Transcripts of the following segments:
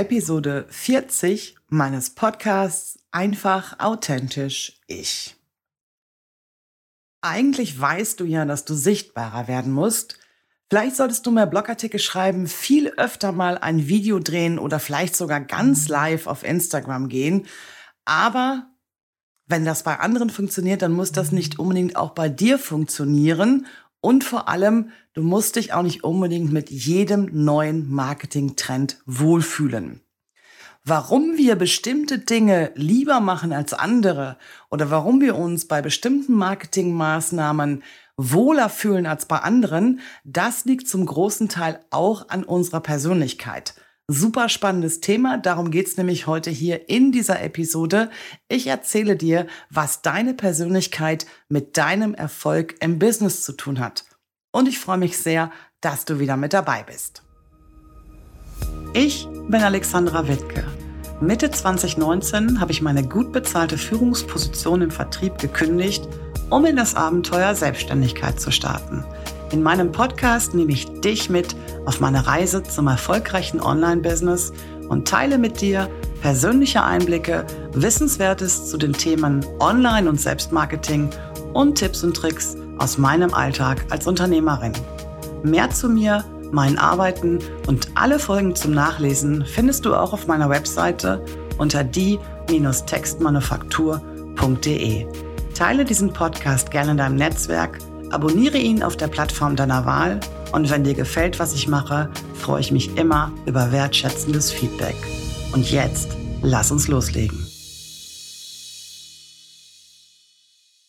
Episode 40 meines Podcasts Einfach authentisch ich. Eigentlich weißt du ja, dass du sichtbarer werden musst. Vielleicht solltest du mehr Blogartikel schreiben, viel öfter mal ein Video drehen oder vielleicht sogar ganz live auf Instagram gehen. Aber wenn das bei anderen funktioniert, dann muss das nicht unbedingt auch bei dir funktionieren. Und vor allem, du musst dich auch nicht unbedingt mit jedem neuen Marketing-Trend wohlfühlen. Warum wir bestimmte Dinge lieber machen als andere oder warum wir uns bei bestimmten Marketingmaßnahmen wohler fühlen als bei anderen, das liegt zum großen Teil auch an unserer Persönlichkeit. Super spannendes Thema, darum geht's nämlich heute hier in dieser Episode. Ich erzähle dir, was deine Persönlichkeit mit deinem Erfolg im Business zu tun hat. Und ich freue mich sehr, dass du wieder mit dabei bist. Ich bin Alexandra Wittke. Mitte 2019 habe ich meine gut bezahlte Führungsposition im Vertrieb gekündigt, um in das Abenteuer Selbstständigkeit zu starten – in meinem Podcast nehme ich dich mit auf meine Reise zum erfolgreichen Online-Business und teile mit dir persönliche Einblicke, Wissenswertes zu den Themen Online- und Selbstmarketing und Tipps und Tricks aus meinem Alltag als Unternehmerin. Mehr zu mir, meinen Arbeiten und alle Folgen zum Nachlesen findest du auch auf meiner Webseite unter die-textmanufaktur.de. Teile diesen Podcast gerne in deinem Netzwerk – Abonniere ihn auf der Plattform deiner Wahl und wenn dir gefällt, was ich mache, freue ich mich immer über wertschätzendes Feedback. Und jetzt, lass uns loslegen.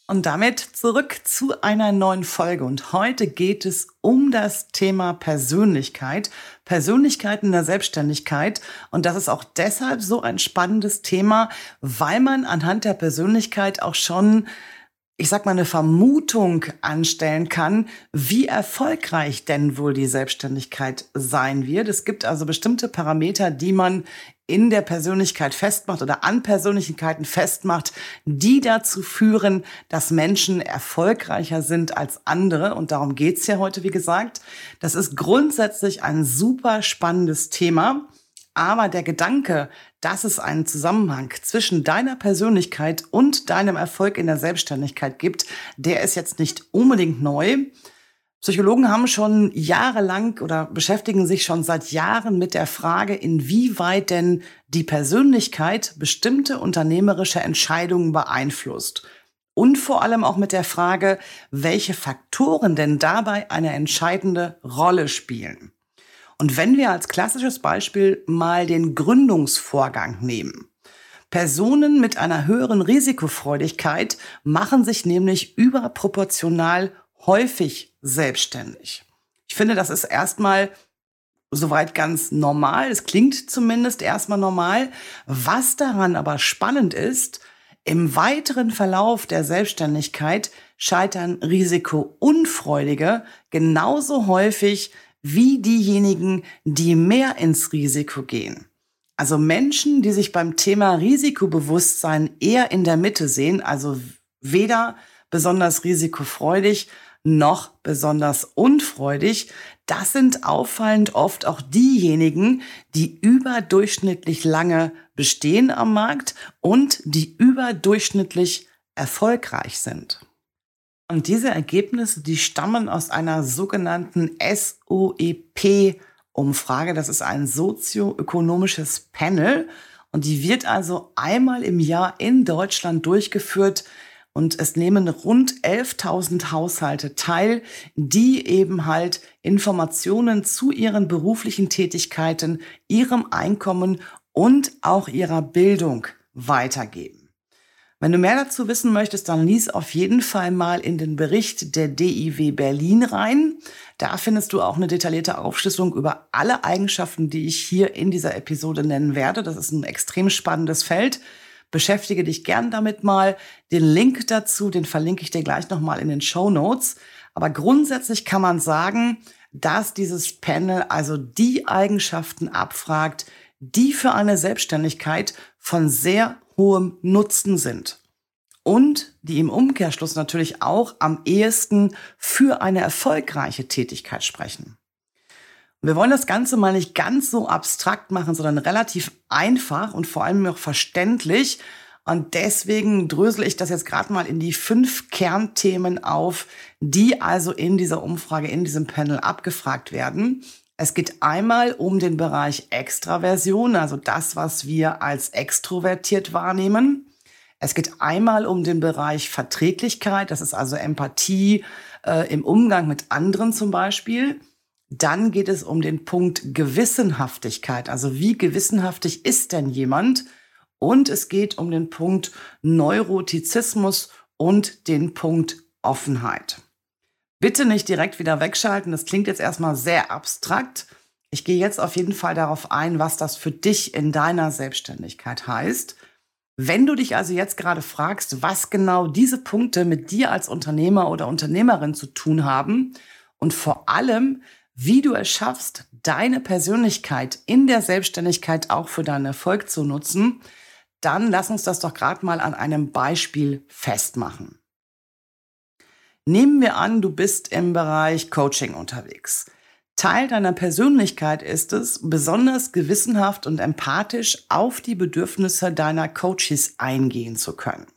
Und damit zurück zu einer neuen Folge. Und heute geht es um das Thema Persönlichkeit, Persönlichkeit in der Selbstständigkeit. Und das ist auch deshalb so ein spannendes Thema, weil man anhand der Persönlichkeit auch schon ich sag mal, eine Vermutung anstellen kann, wie erfolgreich denn wohl die Selbstständigkeit sein wird. Es gibt also bestimmte Parameter, die man in der Persönlichkeit festmacht oder an Persönlichkeiten festmacht, die dazu führen, dass Menschen erfolgreicher sind als andere. Und darum geht's ja heute, wie gesagt. Das ist grundsätzlich ein super spannendes Thema. Aber der Gedanke, dass es einen Zusammenhang zwischen deiner Persönlichkeit und deinem Erfolg in der Selbstständigkeit gibt, der ist jetzt nicht unbedingt neu. Psychologen haben schon jahrelang oder beschäftigen sich schon seit Jahren mit der Frage, inwieweit denn die Persönlichkeit bestimmte unternehmerische Entscheidungen beeinflusst. Und vor allem auch mit der Frage, welche Faktoren denn dabei eine entscheidende Rolle spielen. Und wenn wir als klassisches Beispiel mal den Gründungsvorgang nehmen. Personen mit einer höheren Risikofreudigkeit machen sich nämlich überproportional häufig selbstständig. Ich finde, das ist erstmal soweit ganz normal. Es klingt zumindest erstmal normal. Was daran aber spannend ist, im weiteren Verlauf der Selbstständigkeit scheitern Risikounfreudige genauso häufig wie diejenigen, die mehr ins Risiko gehen. Also Menschen, die sich beim Thema Risikobewusstsein eher in der Mitte sehen, also weder besonders risikofreudig noch besonders unfreudig, das sind auffallend oft auch diejenigen, die überdurchschnittlich lange bestehen am Markt und die überdurchschnittlich erfolgreich sind. Und diese Ergebnisse, die stammen aus einer sogenannten SOEP-Umfrage. Das ist ein sozioökonomisches Panel. Und die wird also einmal im Jahr in Deutschland durchgeführt. Und es nehmen rund 11.000 Haushalte teil, die eben halt Informationen zu ihren beruflichen Tätigkeiten, ihrem Einkommen und auch ihrer Bildung weitergeben. Wenn du mehr dazu wissen möchtest, dann lies auf jeden Fall mal in den Bericht der DIW Berlin rein. Da findest du auch eine detaillierte Aufschlüsselung über alle Eigenschaften, die ich hier in dieser Episode nennen werde. Das ist ein extrem spannendes Feld. Beschäftige dich gern damit mal. Den Link dazu, den verlinke ich dir gleich nochmal in den Show Notes. Aber grundsätzlich kann man sagen, dass dieses Panel also die Eigenschaften abfragt, die für eine Selbstständigkeit von sehr hohem Nutzen sind. Und die im Umkehrschluss natürlich auch am ehesten für eine erfolgreiche Tätigkeit sprechen. Wir wollen das Ganze mal nicht ganz so abstrakt machen, sondern relativ einfach und vor allem auch verständlich. Und deswegen drösel ich das jetzt gerade mal in die fünf Kernthemen auf, die also in dieser Umfrage, in diesem Panel abgefragt werden. Es geht einmal um den Bereich Extraversion, also das, was wir als extrovertiert wahrnehmen. Es geht einmal um den Bereich Verträglichkeit, das ist also Empathie äh, im Umgang mit anderen zum Beispiel. Dann geht es um den Punkt Gewissenhaftigkeit, also wie gewissenhaftig ist denn jemand? Und es geht um den Punkt Neurotizismus und den Punkt Offenheit. Bitte nicht direkt wieder wegschalten, das klingt jetzt erstmal sehr abstrakt. Ich gehe jetzt auf jeden Fall darauf ein, was das für dich in deiner Selbstständigkeit heißt. Wenn du dich also jetzt gerade fragst, was genau diese Punkte mit dir als Unternehmer oder Unternehmerin zu tun haben und vor allem, wie du es schaffst, deine Persönlichkeit in der Selbstständigkeit auch für deinen Erfolg zu nutzen, dann lass uns das doch gerade mal an einem Beispiel festmachen. Nehmen wir an, du bist im Bereich Coaching unterwegs. Teil deiner Persönlichkeit ist es, besonders gewissenhaft und empathisch auf die Bedürfnisse deiner Coaches eingehen zu können.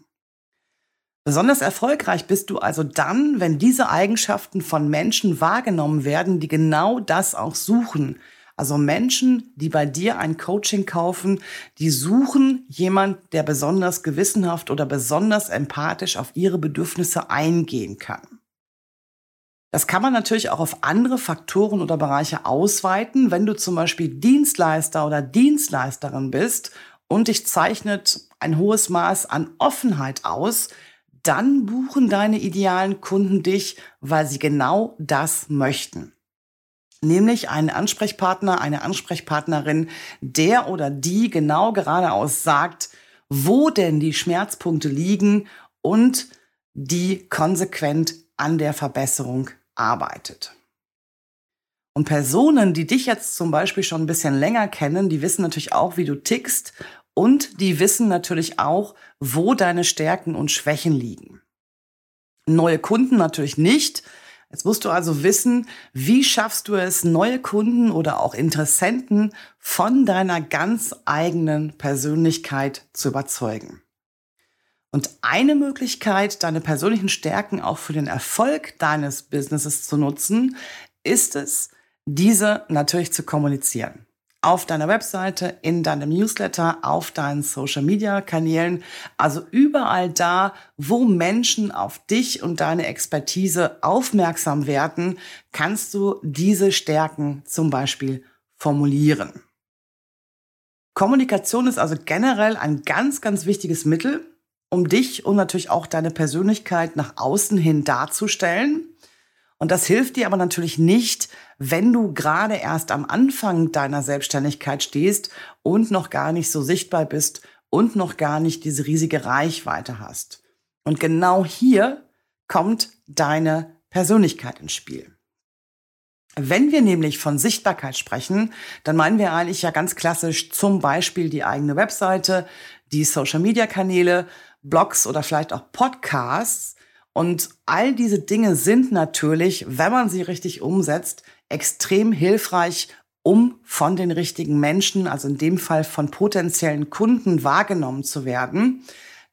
Besonders erfolgreich bist du also dann, wenn diese Eigenschaften von Menschen wahrgenommen werden, die genau das auch suchen. Also Menschen, die bei dir ein Coaching kaufen, die suchen jemand, der besonders gewissenhaft oder besonders empathisch auf ihre Bedürfnisse eingehen kann. Das kann man natürlich auch auf andere Faktoren oder Bereiche ausweiten. Wenn du zum Beispiel Dienstleister oder Dienstleisterin bist und dich zeichnet ein hohes Maß an Offenheit aus, dann buchen deine idealen Kunden dich, weil sie genau das möchten. Nämlich einen Ansprechpartner, eine Ansprechpartnerin, der oder die genau geradeaus sagt, wo denn die Schmerzpunkte liegen und die konsequent an der Verbesserung arbeitet. Und Personen, die dich jetzt zum Beispiel schon ein bisschen länger kennen, die wissen natürlich auch, wie du tickst und die wissen natürlich auch, wo deine Stärken und Schwächen liegen. Neue Kunden natürlich nicht. Jetzt musst du also wissen, wie schaffst du es, neue Kunden oder auch Interessenten von deiner ganz eigenen Persönlichkeit zu überzeugen. Und eine Möglichkeit, deine persönlichen Stärken auch für den Erfolg deines Businesses zu nutzen, ist es, diese natürlich zu kommunizieren. Auf deiner Webseite, in deinem Newsletter, auf deinen Social-Media-Kanälen, also überall da, wo Menschen auf dich und deine Expertise aufmerksam werden, kannst du diese Stärken zum Beispiel formulieren. Kommunikation ist also generell ein ganz, ganz wichtiges Mittel, um dich und natürlich auch deine Persönlichkeit nach außen hin darzustellen. Und das hilft dir aber natürlich nicht, wenn du gerade erst am Anfang deiner Selbstständigkeit stehst und noch gar nicht so sichtbar bist und noch gar nicht diese riesige Reichweite hast. Und genau hier kommt deine Persönlichkeit ins Spiel. Wenn wir nämlich von Sichtbarkeit sprechen, dann meinen wir eigentlich ja ganz klassisch zum Beispiel die eigene Webseite, die Social-Media-Kanäle Blogs oder vielleicht auch Podcasts. Und all diese Dinge sind natürlich, wenn man sie richtig umsetzt, extrem hilfreich, um von den richtigen Menschen, also in dem Fall von potenziellen Kunden wahrgenommen zu werden.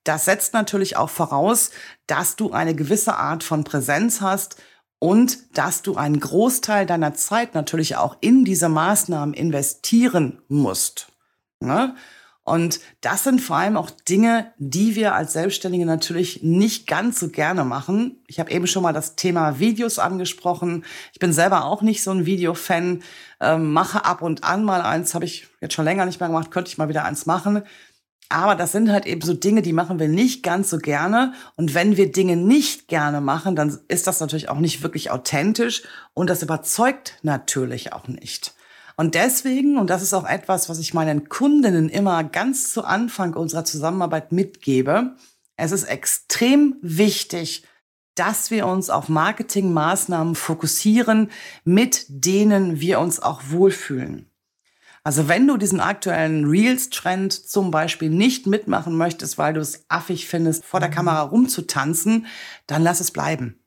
Das setzt natürlich auch voraus, dass du eine gewisse Art von Präsenz hast und dass du einen Großteil deiner Zeit natürlich auch in diese Maßnahmen investieren musst. Ne? Und das sind vor allem auch Dinge, die wir als Selbstständige natürlich nicht ganz so gerne machen. Ich habe eben schon mal das Thema Videos angesprochen. Ich bin selber auch nicht so ein Videofan, ähm, mache ab und an mal eins, habe ich jetzt schon länger nicht mehr gemacht, könnte ich mal wieder eins machen. Aber das sind halt eben so Dinge, die machen wir nicht ganz so gerne. Und wenn wir Dinge nicht gerne machen, dann ist das natürlich auch nicht wirklich authentisch und das überzeugt natürlich auch nicht. Und deswegen, und das ist auch etwas, was ich meinen Kundinnen immer ganz zu Anfang unserer Zusammenarbeit mitgebe, es ist extrem wichtig, dass wir uns auf Marketingmaßnahmen fokussieren, mit denen wir uns auch wohlfühlen. Also wenn du diesen aktuellen Reels-Trend zum Beispiel nicht mitmachen möchtest, weil du es affig findest, vor der Kamera rumzutanzen, dann lass es bleiben.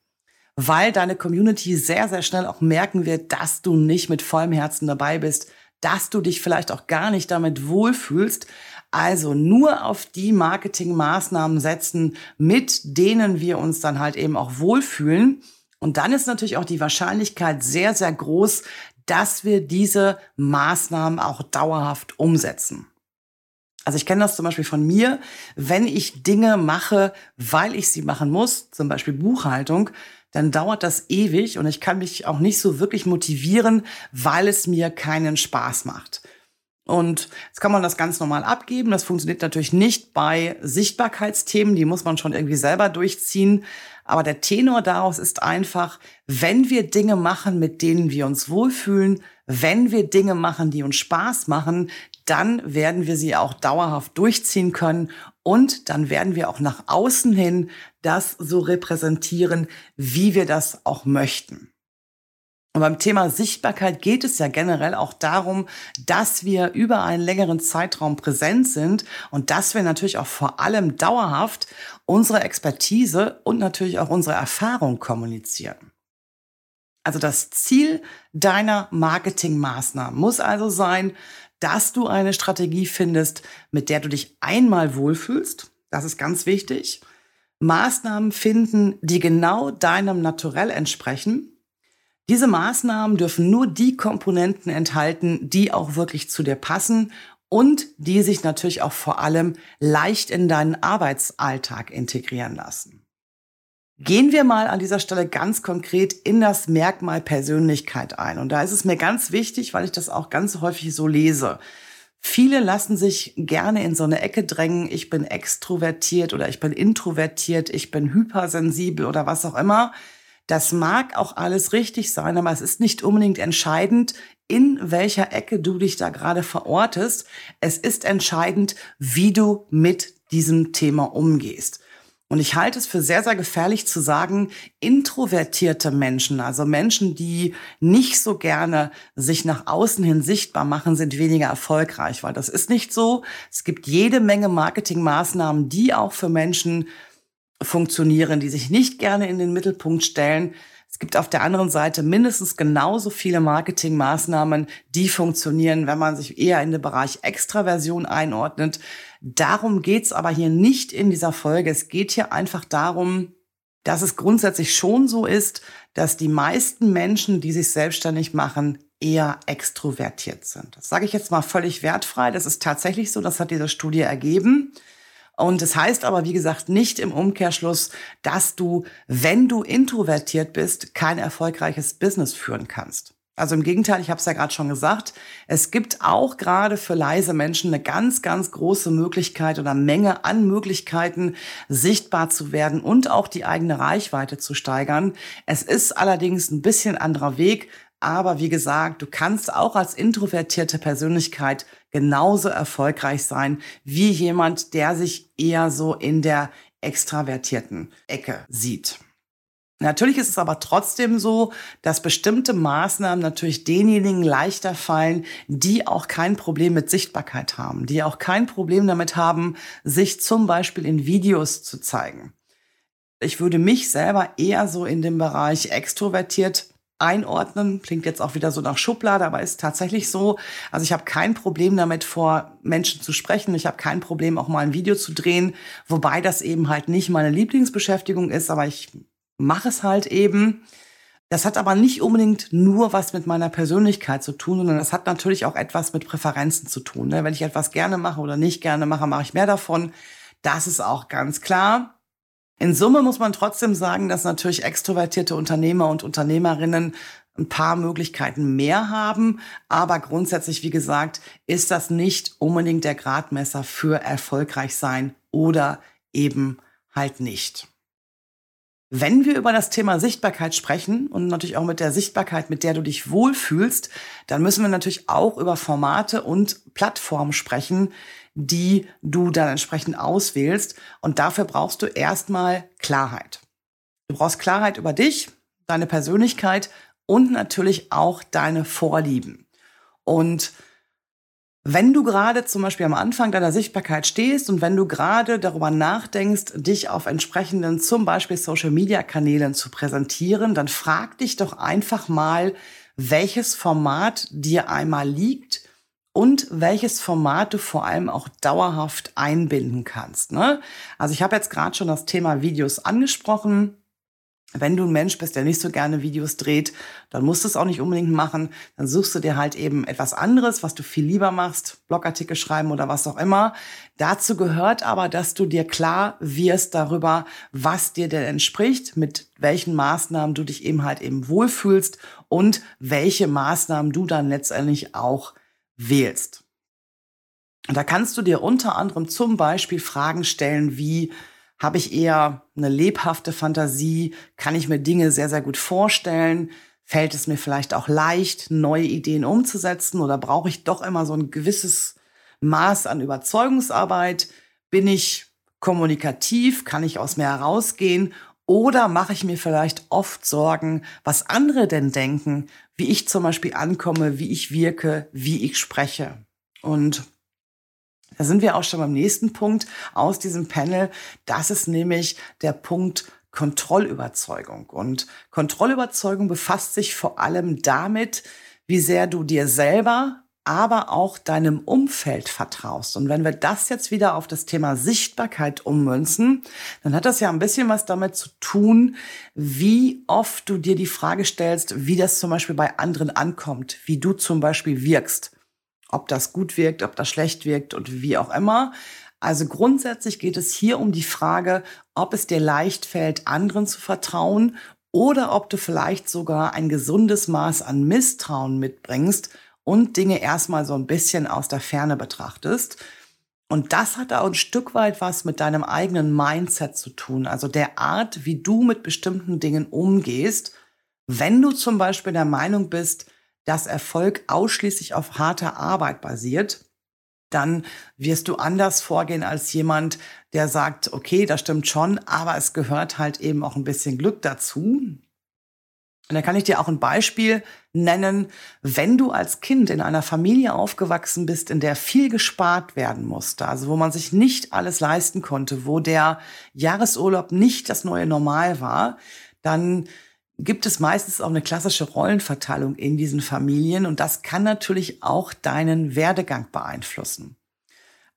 Weil deine Community sehr, sehr schnell auch merken wird, dass du nicht mit vollem Herzen dabei bist, dass du dich vielleicht auch gar nicht damit wohlfühlst. Also nur auf die Marketingmaßnahmen setzen, mit denen wir uns dann halt eben auch wohlfühlen. Und dann ist natürlich auch die Wahrscheinlichkeit sehr, sehr groß, dass wir diese Maßnahmen auch dauerhaft umsetzen. Also ich kenne das zum Beispiel von mir, wenn ich Dinge mache, weil ich sie machen muss, zum Beispiel Buchhaltung, dann dauert das ewig und ich kann mich auch nicht so wirklich motivieren, weil es mir keinen Spaß macht. Und jetzt kann man das ganz normal abgeben. Das funktioniert natürlich nicht bei Sichtbarkeitsthemen, die muss man schon irgendwie selber durchziehen. Aber der Tenor daraus ist einfach, wenn wir Dinge machen, mit denen wir uns wohlfühlen, wenn wir Dinge machen, die uns Spaß machen, dann werden wir sie auch dauerhaft durchziehen können und dann werden wir auch nach außen hin das so repräsentieren, wie wir das auch möchten. Und beim Thema Sichtbarkeit geht es ja generell auch darum, dass wir über einen längeren Zeitraum präsent sind und dass wir natürlich auch vor allem dauerhaft unsere Expertise und natürlich auch unsere Erfahrung kommunizieren. Also das Ziel deiner Marketingmaßnahmen muss also sein, dass du eine Strategie findest, mit der du dich einmal wohlfühlst. Das ist ganz wichtig. Maßnahmen finden, die genau deinem Naturell entsprechen diese Maßnahmen dürfen nur die Komponenten enthalten, die auch wirklich zu dir passen und die sich natürlich auch vor allem leicht in deinen Arbeitsalltag integrieren lassen. Gehen wir mal an dieser Stelle ganz konkret in das Merkmal Persönlichkeit ein. Und da ist es mir ganz wichtig, weil ich das auch ganz häufig so lese. Viele lassen sich gerne in so eine Ecke drängen, ich bin extrovertiert oder ich bin introvertiert, ich bin hypersensibel oder was auch immer. Das mag auch alles richtig sein, aber es ist nicht unbedingt entscheidend, in welcher Ecke du dich da gerade verortest. Es ist entscheidend, wie du mit diesem Thema umgehst. Und ich halte es für sehr, sehr gefährlich zu sagen, introvertierte Menschen, also Menschen, die nicht so gerne sich nach außen hin sichtbar machen, sind weniger erfolgreich, weil das ist nicht so. Es gibt jede Menge Marketingmaßnahmen, die auch für Menschen funktionieren, die sich nicht gerne in den Mittelpunkt stellen. Es gibt auf der anderen Seite mindestens genauso viele Marketingmaßnahmen, die funktionieren, wenn man sich eher in den Bereich Extraversion einordnet. Darum geht's aber hier nicht in dieser Folge. Es geht hier einfach darum, dass es grundsätzlich schon so ist, dass die meisten Menschen, die sich selbstständig machen, eher extrovertiert sind. Das sage ich jetzt mal völlig wertfrei. Das ist tatsächlich so. Das hat diese Studie ergeben. Und es das heißt aber, wie gesagt, nicht im Umkehrschluss, dass du, wenn du introvertiert bist, kein erfolgreiches Business führen kannst. Also im Gegenteil, ich habe es ja gerade schon gesagt, es gibt auch gerade für leise Menschen eine ganz, ganz große Möglichkeit oder Menge an Möglichkeiten, sichtbar zu werden und auch die eigene Reichweite zu steigern. Es ist allerdings ein bisschen anderer Weg, aber wie gesagt, du kannst auch als introvertierte Persönlichkeit genauso erfolgreich sein wie jemand, der sich eher so in der extravertierten Ecke sieht. Natürlich ist es aber trotzdem so, dass bestimmte Maßnahmen natürlich denjenigen leichter fallen, die auch kein Problem mit Sichtbarkeit haben, die auch kein Problem damit haben, sich zum Beispiel in Videos zu zeigen. Ich würde mich selber eher so in dem Bereich extrovertiert einordnen. Klingt jetzt auch wieder so nach Schublade, aber ist tatsächlich so. Also ich habe kein Problem damit, vor Menschen zu sprechen. Ich habe kein Problem, auch mal ein Video zu drehen, wobei das eben halt nicht meine Lieblingsbeschäftigung ist, aber ich mache es halt eben. Das hat aber nicht unbedingt nur was mit meiner Persönlichkeit zu tun, sondern das hat natürlich auch etwas mit Präferenzen zu tun. Ne? Wenn ich etwas gerne mache oder nicht gerne mache, mache ich mehr davon. Das ist auch ganz klar. In Summe muss man trotzdem sagen, dass natürlich extrovertierte Unternehmer und Unternehmerinnen ein paar Möglichkeiten mehr haben. Aber grundsätzlich, wie gesagt, ist das nicht unbedingt der Gradmesser für erfolgreich sein oder eben halt nicht. Wenn wir über das Thema Sichtbarkeit sprechen und natürlich auch mit der Sichtbarkeit, mit der du dich wohlfühlst, dann müssen wir natürlich auch über Formate und Plattformen sprechen, die du dann entsprechend auswählst. Und dafür brauchst du erstmal Klarheit. Du brauchst Klarheit über dich, deine Persönlichkeit und natürlich auch deine Vorlieben. Und Wenn du gerade zum Beispiel am Anfang deiner Sichtbarkeit stehst und wenn du gerade darüber nachdenkst, dich auf entsprechenden zum Beispiel Social-Media-Kanälen zu präsentieren, dann frag dich doch einfach mal, welches Format dir einmal liegt und welches Format du vor allem auch dauerhaft einbinden kannst. Ne? Also ich habe jetzt gerade schon das Thema Videos angesprochen. Wenn du ein Mensch bist, der nicht so gerne Videos dreht, dann musst du es auch nicht unbedingt machen. Dann suchst du dir halt eben etwas anderes, was du viel lieber machst, Blogartikel schreiben oder was auch immer. Dazu gehört aber, dass du dir klar wirst darüber, was dir denn entspricht, mit welchen Maßnahmen du dich eben halt eben wohlfühlst und welche Maßnahmen du dann letztendlich auch wählst. Und da kannst du dir unter anderem zum Beispiel Fragen stellen wie, habe ich eher eine lebhafte Fantasie? Kann ich mir Dinge sehr, sehr gut vorstellen? Fällt es mir vielleicht auch leicht, neue Ideen umzusetzen? Oder brauche ich doch immer so ein gewisses Maß an Überzeugungsarbeit? Bin ich kommunikativ? Kann ich aus mir herausgehen? Oder mache ich mir vielleicht oft Sorgen, was andere denn denken, wie ich zum Beispiel ankomme, wie ich wirke, wie ich spreche? Und da sind wir auch schon beim nächsten Punkt aus diesem Panel. Das ist nämlich der Punkt Kontrollüberzeugung. Und Kontrollüberzeugung befasst sich vor allem damit, wie sehr du dir selber, aber auch deinem Umfeld vertraust. Und wenn wir das jetzt wieder auf das Thema Sichtbarkeit ummünzen, dann hat das ja ein bisschen was damit zu tun, wie oft du dir die Frage stellst, wie das zum Beispiel bei anderen ankommt, wie du zum Beispiel wirkst ob das gut wirkt, ob das schlecht wirkt und wie auch immer. Also grundsätzlich geht es hier um die Frage, ob es dir leicht fällt, anderen zu vertrauen oder ob du vielleicht sogar ein gesundes Maß an Misstrauen mitbringst und Dinge erstmal so ein bisschen aus der Ferne betrachtest. Und das hat auch ein Stück weit was mit deinem eigenen Mindset zu tun, also der Art, wie du mit bestimmten Dingen umgehst. Wenn du zum Beispiel der Meinung bist, dass Erfolg ausschließlich auf harter Arbeit basiert, dann wirst du anders vorgehen als jemand, der sagt, okay, das stimmt schon, aber es gehört halt eben auch ein bisschen Glück dazu. Und da kann ich dir auch ein Beispiel nennen, wenn du als Kind in einer Familie aufgewachsen bist, in der viel gespart werden musste, also wo man sich nicht alles leisten konnte, wo der Jahresurlaub nicht das neue Normal war, dann gibt es meistens auch eine klassische Rollenverteilung in diesen Familien und das kann natürlich auch deinen Werdegang beeinflussen.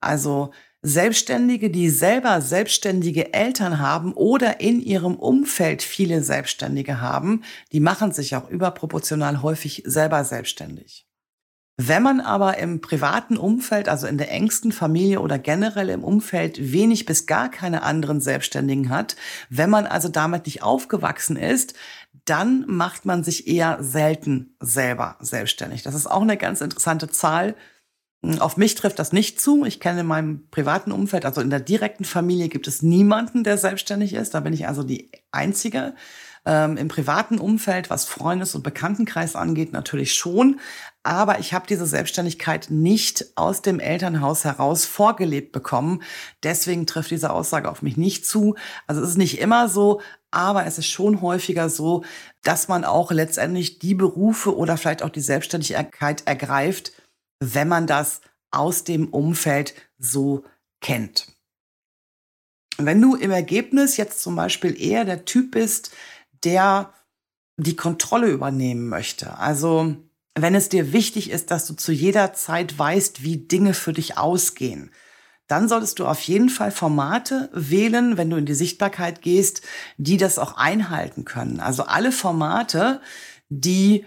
Also Selbstständige, die selber selbstständige Eltern haben oder in ihrem Umfeld viele Selbstständige haben, die machen sich auch überproportional häufig selber selbstständig. Wenn man aber im privaten Umfeld, also in der engsten Familie oder generell im Umfeld wenig bis gar keine anderen Selbstständigen hat, wenn man also damit nicht aufgewachsen ist, dann macht man sich eher selten selber selbstständig. Das ist auch eine ganz interessante Zahl. Auf mich trifft das nicht zu. Ich kenne in meinem privaten Umfeld, also in der direkten Familie, gibt es niemanden, der selbstständig ist. Da bin ich also die Einzige. Ähm, Im privaten Umfeld, was Freundes- und Bekanntenkreis angeht, natürlich schon. Aber ich habe diese Selbstständigkeit nicht aus dem Elternhaus heraus vorgelebt bekommen. Deswegen trifft diese Aussage auf mich nicht zu. Also es ist nicht immer so, aber es ist schon häufiger so, dass man auch letztendlich die Berufe oder vielleicht auch die Selbstständigkeit ergreift, wenn man das aus dem Umfeld so kennt. Wenn du im Ergebnis jetzt zum Beispiel eher der Typ bist, der die Kontrolle übernehmen möchte. Also wenn es dir wichtig ist, dass du zu jeder Zeit weißt, wie Dinge für dich ausgehen, dann solltest du auf jeden Fall Formate wählen, wenn du in die Sichtbarkeit gehst, die das auch einhalten können. Also alle Formate, die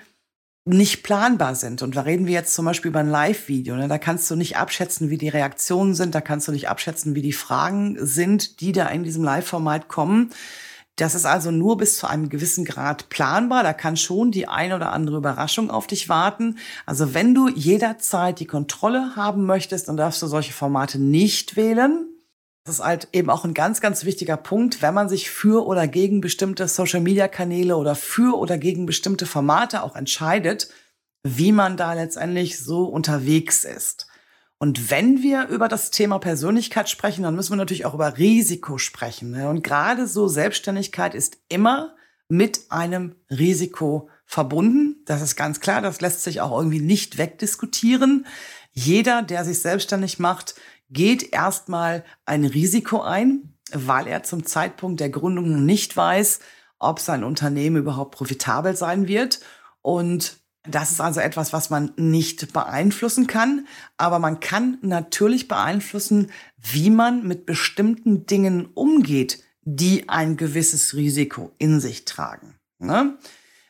nicht planbar sind. Und da reden wir jetzt zum Beispiel über ein Live-Video. Ne? Da kannst du nicht abschätzen, wie die Reaktionen sind. Da kannst du nicht abschätzen, wie die Fragen sind, die da in diesem Live-Format kommen. Das ist also nur bis zu einem gewissen Grad planbar. Da kann schon die eine oder andere Überraschung auf dich warten. Also wenn du jederzeit die Kontrolle haben möchtest, dann darfst du solche Formate nicht wählen. Das ist halt eben auch ein ganz, ganz wichtiger Punkt, wenn man sich für oder gegen bestimmte Social-Media-Kanäle oder für oder gegen bestimmte Formate auch entscheidet, wie man da letztendlich so unterwegs ist. Und wenn wir über das Thema Persönlichkeit sprechen, dann müssen wir natürlich auch über Risiko sprechen. Ne? Und gerade so Selbstständigkeit ist immer mit einem Risiko verbunden. Das ist ganz klar. Das lässt sich auch irgendwie nicht wegdiskutieren. Jeder, der sich selbstständig macht, geht erstmal ein Risiko ein, weil er zum Zeitpunkt der Gründung nicht weiß, ob sein Unternehmen überhaupt profitabel sein wird. Und das ist also etwas, was man nicht beeinflussen kann, aber man kann natürlich beeinflussen, wie man mit bestimmten Dingen umgeht, die ein gewisses Risiko in sich tragen. Ne?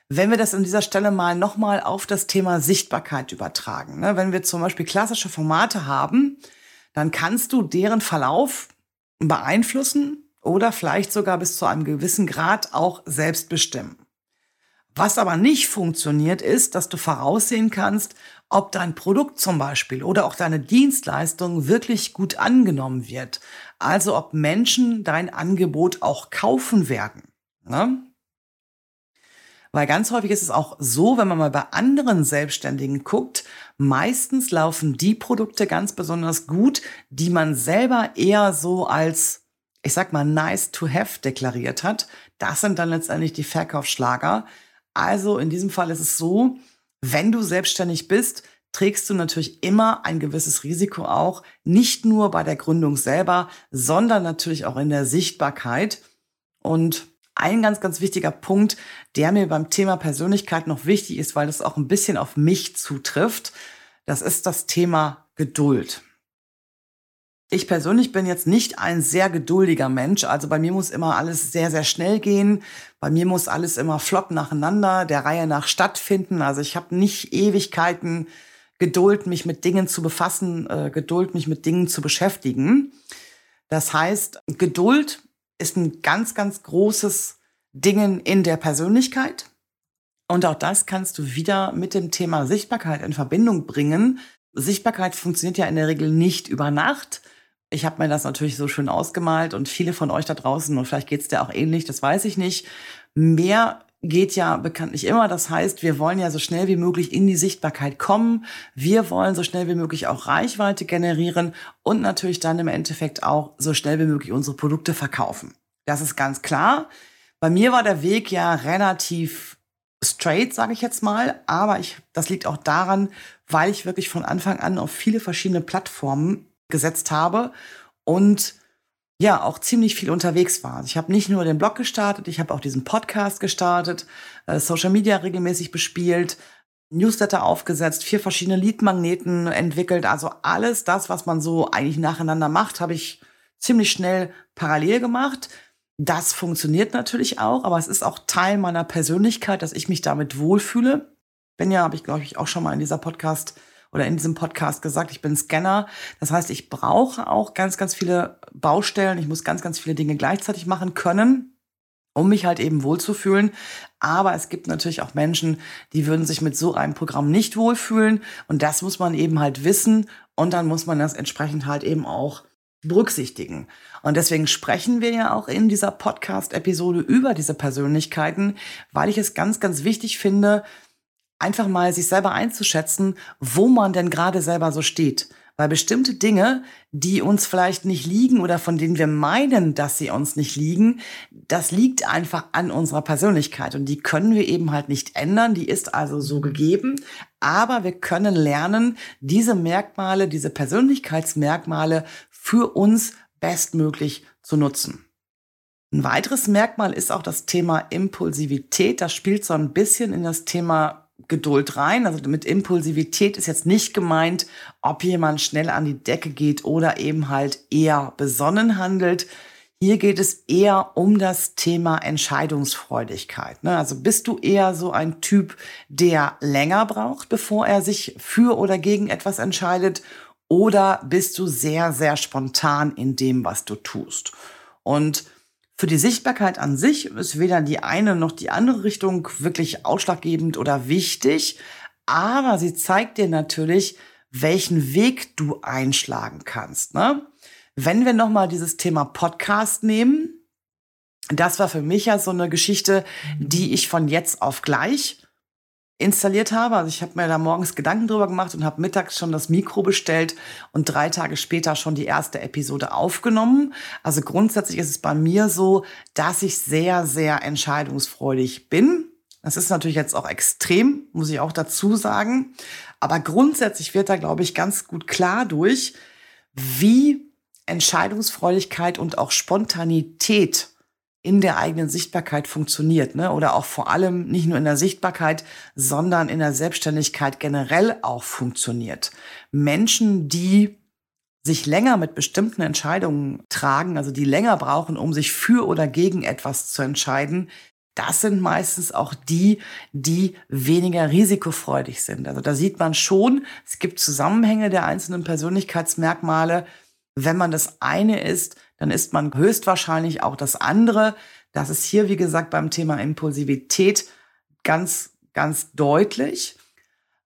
Wenn wir das an dieser Stelle mal nochmal auf das Thema Sichtbarkeit übertragen, ne? wenn wir zum Beispiel klassische Formate haben, dann kannst du deren Verlauf beeinflussen oder vielleicht sogar bis zu einem gewissen Grad auch selbst bestimmen. Was aber nicht funktioniert, ist, dass du voraussehen kannst, ob dein Produkt zum Beispiel oder auch deine Dienstleistung wirklich gut angenommen wird. Also ob Menschen dein Angebot auch kaufen werden. Ne? Weil ganz häufig ist es auch so, wenn man mal bei anderen Selbstständigen guckt, meistens laufen die Produkte ganz besonders gut, die man selber eher so als, ich sag mal, nice to have deklariert hat. Das sind dann letztendlich die Verkaufsschlager. Also in diesem Fall ist es so, wenn du selbstständig bist, trägst du natürlich immer ein gewisses Risiko auch, nicht nur bei der Gründung selber, sondern natürlich auch in der Sichtbarkeit. Und ein ganz, ganz wichtiger Punkt, der mir beim Thema Persönlichkeit noch wichtig ist, weil es auch ein bisschen auf mich zutrifft, das ist das Thema Geduld. Ich persönlich bin jetzt nicht ein sehr geduldiger Mensch. Also bei mir muss immer alles sehr, sehr schnell gehen. Bei mir muss alles immer flott nacheinander, der Reihe nach stattfinden. Also ich habe nicht Ewigkeiten Geduld, mich mit Dingen zu befassen, äh, Geduld, mich mit Dingen zu beschäftigen. Das heißt, Geduld ist ein ganz, ganz großes Ding in der Persönlichkeit. Und auch das kannst du wieder mit dem Thema Sichtbarkeit in Verbindung bringen. Sichtbarkeit funktioniert ja in der Regel nicht über Nacht, ich habe mir das natürlich so schön ausgemalt und viele von euch da draußen, und vielleicht geht's dir auch ähnlich, das weiß ich nicht. Mehr geht ja bekanntlich immer. Das heißt, wir wollen ja so schnell wie möglich in die Sichtbarkeit kommen. Wir wollen so schnell wie möglich auch Reichweite generieren und natürlich dann im Endeffekt auch so schnell wie möglich unsere Produkte verkaufen. Das ist ganz klar. Bei mir war der Weg ja relativ straight, sage ich jetzt mal, aber ich, das liegt auch daran, weil ich wirklich von Anfang an auf viele verschiedene Plattformen gesetzt habe und ja, auch ziemlich viel unterwegs war. Ich habe nicht nur den Blog gestartet, ich habe auch diesen Podcast gestartet, äh, Social Media regelmäßig bespielt, Newsletter aufgesetzt, vier verschiedene Leadmagneten entwickelt. Also alles das, was man so eigentlich nacheinander macht, habe ich ziemlich schnell parallel gemacht. Das funktioniert natürlich auch, aber es ist auch Teil meiner Persönlichkeit, dass ich mich damit wohlfühle. Bin ja, habe ich glaube ich auch schon mal in dieser Podcast oder in diesem Podcast gesagt, ich bin Scanner. Das heißt, ich brauche auch ganz, ganz viele Baustellen. Ich muss ganz, ganz viele Dinge gleichzeitig machen können, um mich halt eben wohlzufühlen. Aber es gibt natürlich auch Menschen, die würden sich mit so einem Programm nicht wohlfühlen. Und das muss man eben halt wissen. Und dann muss man das entsprechend halt eben auch berücksichtigen. Und deswegen sprechen wir ja auch in dieser Podcast-Episode über diese Persönlichkeiten, weil ich es ganz, ganz wichtig finde, einfach mal sich selber einzuschätzen, wo man denn gerade selber so steht. Weil bestimmte Dinge, die uns vielleicht nicht liegen oder von denen wir meinen, dass sie uns nicht liegen, das liegt einfach an unserer Persönlichkeit und die können wir eben halt nicht ändern. Die ist also so gegeben. Aber wir können lernen, diese Merkmale, diese Persönlichkeitsmerkmale für uns bestmöglich zu nutzen. Ein weiteres Merkmal ist auch das Thema Impulsivität. Das spielt so ein bisschen in das Thema Geduld rein. Also mit Impulsivität ist jetzt nicht gemeint, ob jemand schnell an die Decke geht oder eben halt eher besonnen handelt. Hier geht es eher um das Thema Entscheidungsfreudigkeit. Ne? Also bist du eher so ein Typ, der länger braucht, bevor er sich für oder gegen etwas entscheidet? Oder bist du sehr, sehr spontan in dem, was du tust? Und für die Sichtbarkeit an sich ist weder die eine noch die andere Richtung wirklich ausschlaggebend oder wichtig, aber sie zeigt dir natürlich, welchen Weg du einschlagen kannst. Ne? Wenn wir nochmal dieses Thema Podcast nehmen, das war für mich ja so eine Geschichte, die ich von jetzt auf gleich installiert habe. Also ich habe mir da morgens Gedanken drüber gemacht und habe mittags schon das Mikro bestellt und drei Tage später schon die erste Episode aufgenommen. Also grundsätzlich ist es bei mir so, dass ich sehr, sehr entscheidungsfreudig bin. Das ist natürlich jetzt auch extrem, muss ich auch dazu sagen. Aber grundsätzlich wird da, glaube ich, ganz gut klar durch, wie Entscheidungsfreudigkeit und auch Spontanität in der eigenen Sichtbarkeit funktioniert, ne? Oder auch vor allem nicht nur in der Sichtbarkeit, sondern in der Selbstständigkeit generell auch funktioniert. Menschen, die sich länger mit bestimmten Entscheidungen tragen, also die länger brauchen, um sich für oder gegen etwas zu entscheiden, das sind meistens auch die, die weniger risikofreudig sind. Also da sieht man schon, es gibt Zusammenhänge der einzelnen Persönlichkeitsmerkmale. Wenn man das eine ist, dann ist man höchstwahrscheinlich auch das andere. Das ist hier, wie gesagt, beim Thema Impulsivität ganz, ganz deutlich.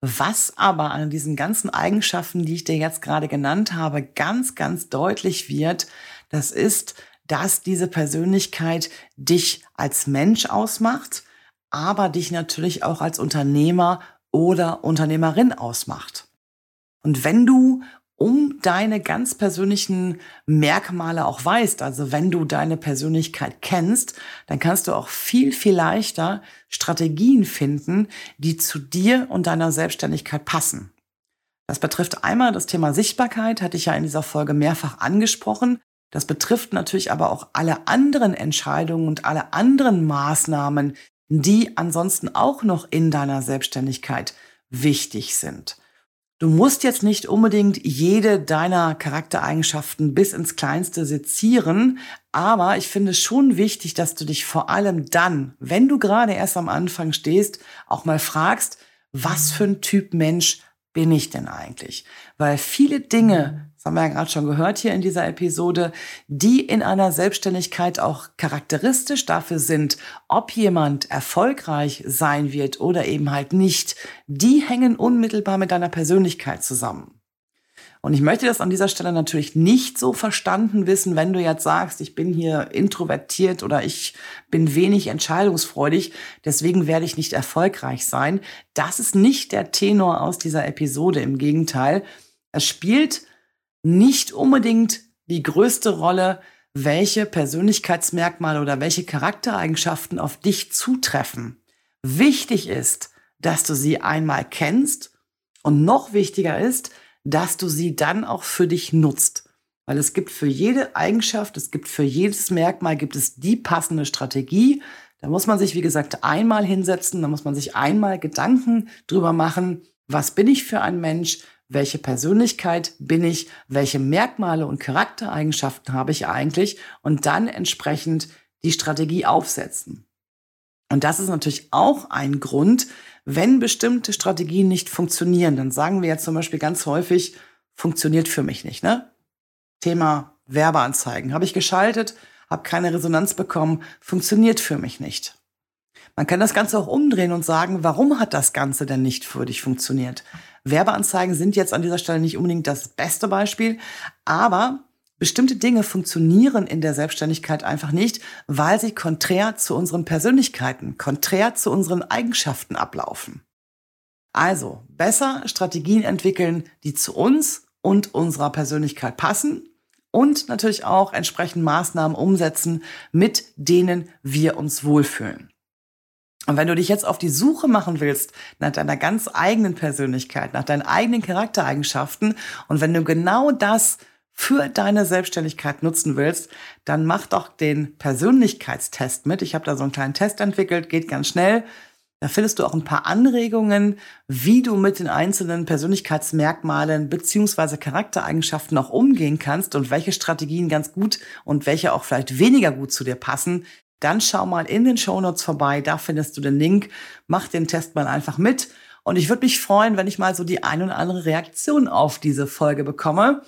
Was aber an diesen ganzen Eigenschaften, die ich dir jetzt gerade genannt habe, ganz, ganz deutlich wird, das ist, dass diese Persönlichkeit dich als Mensch ausmacht, aber dich natürlich auch als Unternehmer oder Unternehmerin ausmacht. Und wenn du um deine ganz persönlichen Merkmale auch weißt, also wenn du deine Persönlichkeit kennst, dann kannst du auch viel, viel leichter Strategien finden, die zu dir und deiner Selbstständigkeit passen. Das betrifft einmal das Thema Sichtbarkeit, hatte ich ja in dieser Folge mehrfach angesprochen. Das betrifft natürlich aber auch alle anderen Entscheidungen und alle anderen Maßnahmen, die ansonsten auch noch in deiner Selbstständigkeit wichtig sind. Du musst jetzt nicht unbedingt jede deiner Charaktereigenschaften bis ins Kleinste sezieren, aber ich finde es schon wichtig, dass du dich vor allem dann, wenn du gerade erst am Anfang stehst, auch mal fragst, was für ein Typ Mensch bin ich denn eigentlich? Weil viele Dinge, das haben wir ja gerade schon gehört hier in dieser Episode, die in einer Selbstständigkeit auch charakteristisch dafür sind, ob jemand erfolgreich sein wird oder eben halt nicht, die hängen unmittelbar mit deiner Persönlichkeit zusammen. Und ich möchte das an dieser Stelle natürlich nicht so verstanden wissen, wenn du jetzt sagst, ich bin hier introvertiert oder ich bin wenig entscheidungsfreudig, deswegen werde ich nicht erfolgreich sein. Das ist nicht der Tenor aus dieser Episode. Im Gegenteil, es spielt nicht unbedingt die größte Rolle, welche Persönlichkeitsmerkmale oder welche Charaktereigenschaften auf dich zutreffen. Wichtig ist, dass du sie einmal kennst und noch wichtiger ist, dass du sie dann auch für dich nutzt. Weil es gibt für jede Eigenschaft, es gibt für jedes Merkmal, gibt es die passende Strategie. Da muss man sich, wie gesagt, einmal hinsetzen, da muss man sich einmal Gedanken drüber machen, was bin ich für ein Mensch, welche Persönlichkeit bin ich, welche Merkmale und Charaktereigenschaften habe ich eigentlich und dann entsprechend die Strategie aufsetzen. Und das ist natürlich auch ein Grund, wenn bestimmte Strategien nicht funktionieren, dann sagen wir ja zum Beispiel ganz häufig, funktioniert für mich nicht. Ne? Thema Werbeanzeigen. Habe ich geschaltet, habe keine Resonanz bekommen, funktioniert für mich nicht. Man kann das Ganze auch umdrehen und sagen, warum hat das Ganze denn nicht für dich funktioniert? Werbeanzeigen sind jetzt an dieser Stelle nicht unbedingt das beste Beispiel, aber Bestimmte Dinge funktionieren in der Selbstständigkeit einfach nicht, weil sie konträr zu unseren Persönlichkeiten, konträr zu unseren Eigenschaften ablaufen. Also besser Strategien entwickeln, die zu uns und unserer Persönlichkeit passen und natürlich auch entsprechend Maßnahmen umsetzen, mit denen wir uns wohlfühlen. Und wenn du dich jetzt auf die Suche machen willst nach deiner ganz eigenen Persönlichkeit, nach deinen eigenen Charaktereigenschaften und wenn du genau das für deine Selbstständigkeit nutzen willst, dann mach doch den Persönlichkeitstest mit. Ich habe da so einen kleinen Test entwickelt, geht ganz schnell. Da findest du auch ein paar Anregungen, wie du mit den einzelnen Persönlichkeitsmerkmalen beziehungsweise Charaktereigenschaften auch umgehen kannst und welche Strategien ganz gut und welche auch vielleicht weniger gut zu dir passen. Dann schau mal in den Shownotes vorbei, da findest du den Link. Mach den Test mal einfach mit. Und ich würde mich freuen, wenn ich mal so die ein oder andere Reaktion auf diese Folge bekomme.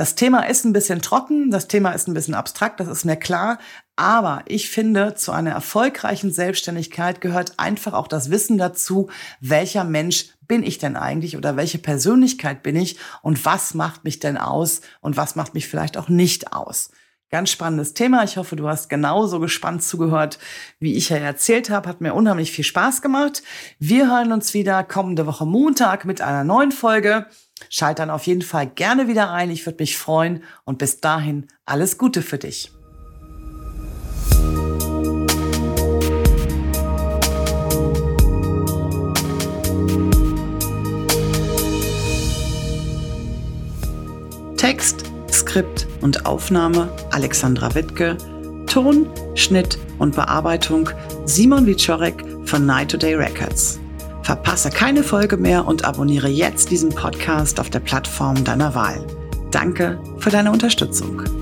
Das Thema ist ein bisschen trocken, das Thema ist ein bisschen abstrakt, das ist mir klar. Aber ich finde, zu einer erfolgreichen Selbstständigkeit gehört einfach auch das Wissen dazu, welcher Mensch bin ich denn eigentlich oder welche Persönlichkeit bin ich und was macht mich denn aus und was macht mich vielleicht auch nicht aus. Ganz spannendes Thema. Ich hoffe, du hast genauso gespannt zugehört, wie ich ja erzählt habe. Hat mir unheimlich viel Spaß gemacht. Wir hören uns wieder kommende Woche Montag mit einer neuen Folge. Schalt dann auf jeden Fall gerne wieder ein. Ich würde mich freuen. Und bis dahin alles Gute für dich. Manuskript und Aufnahme Alexandra Wittke, Ton, Schnitt und Bearbeitung Simon Wiczorek von Night Today Records. Verpasse keine Folge mehr und abonniere jetzt diesen Podcast auf der Plattform deiner Wahl. Danke für deine Unterstützung.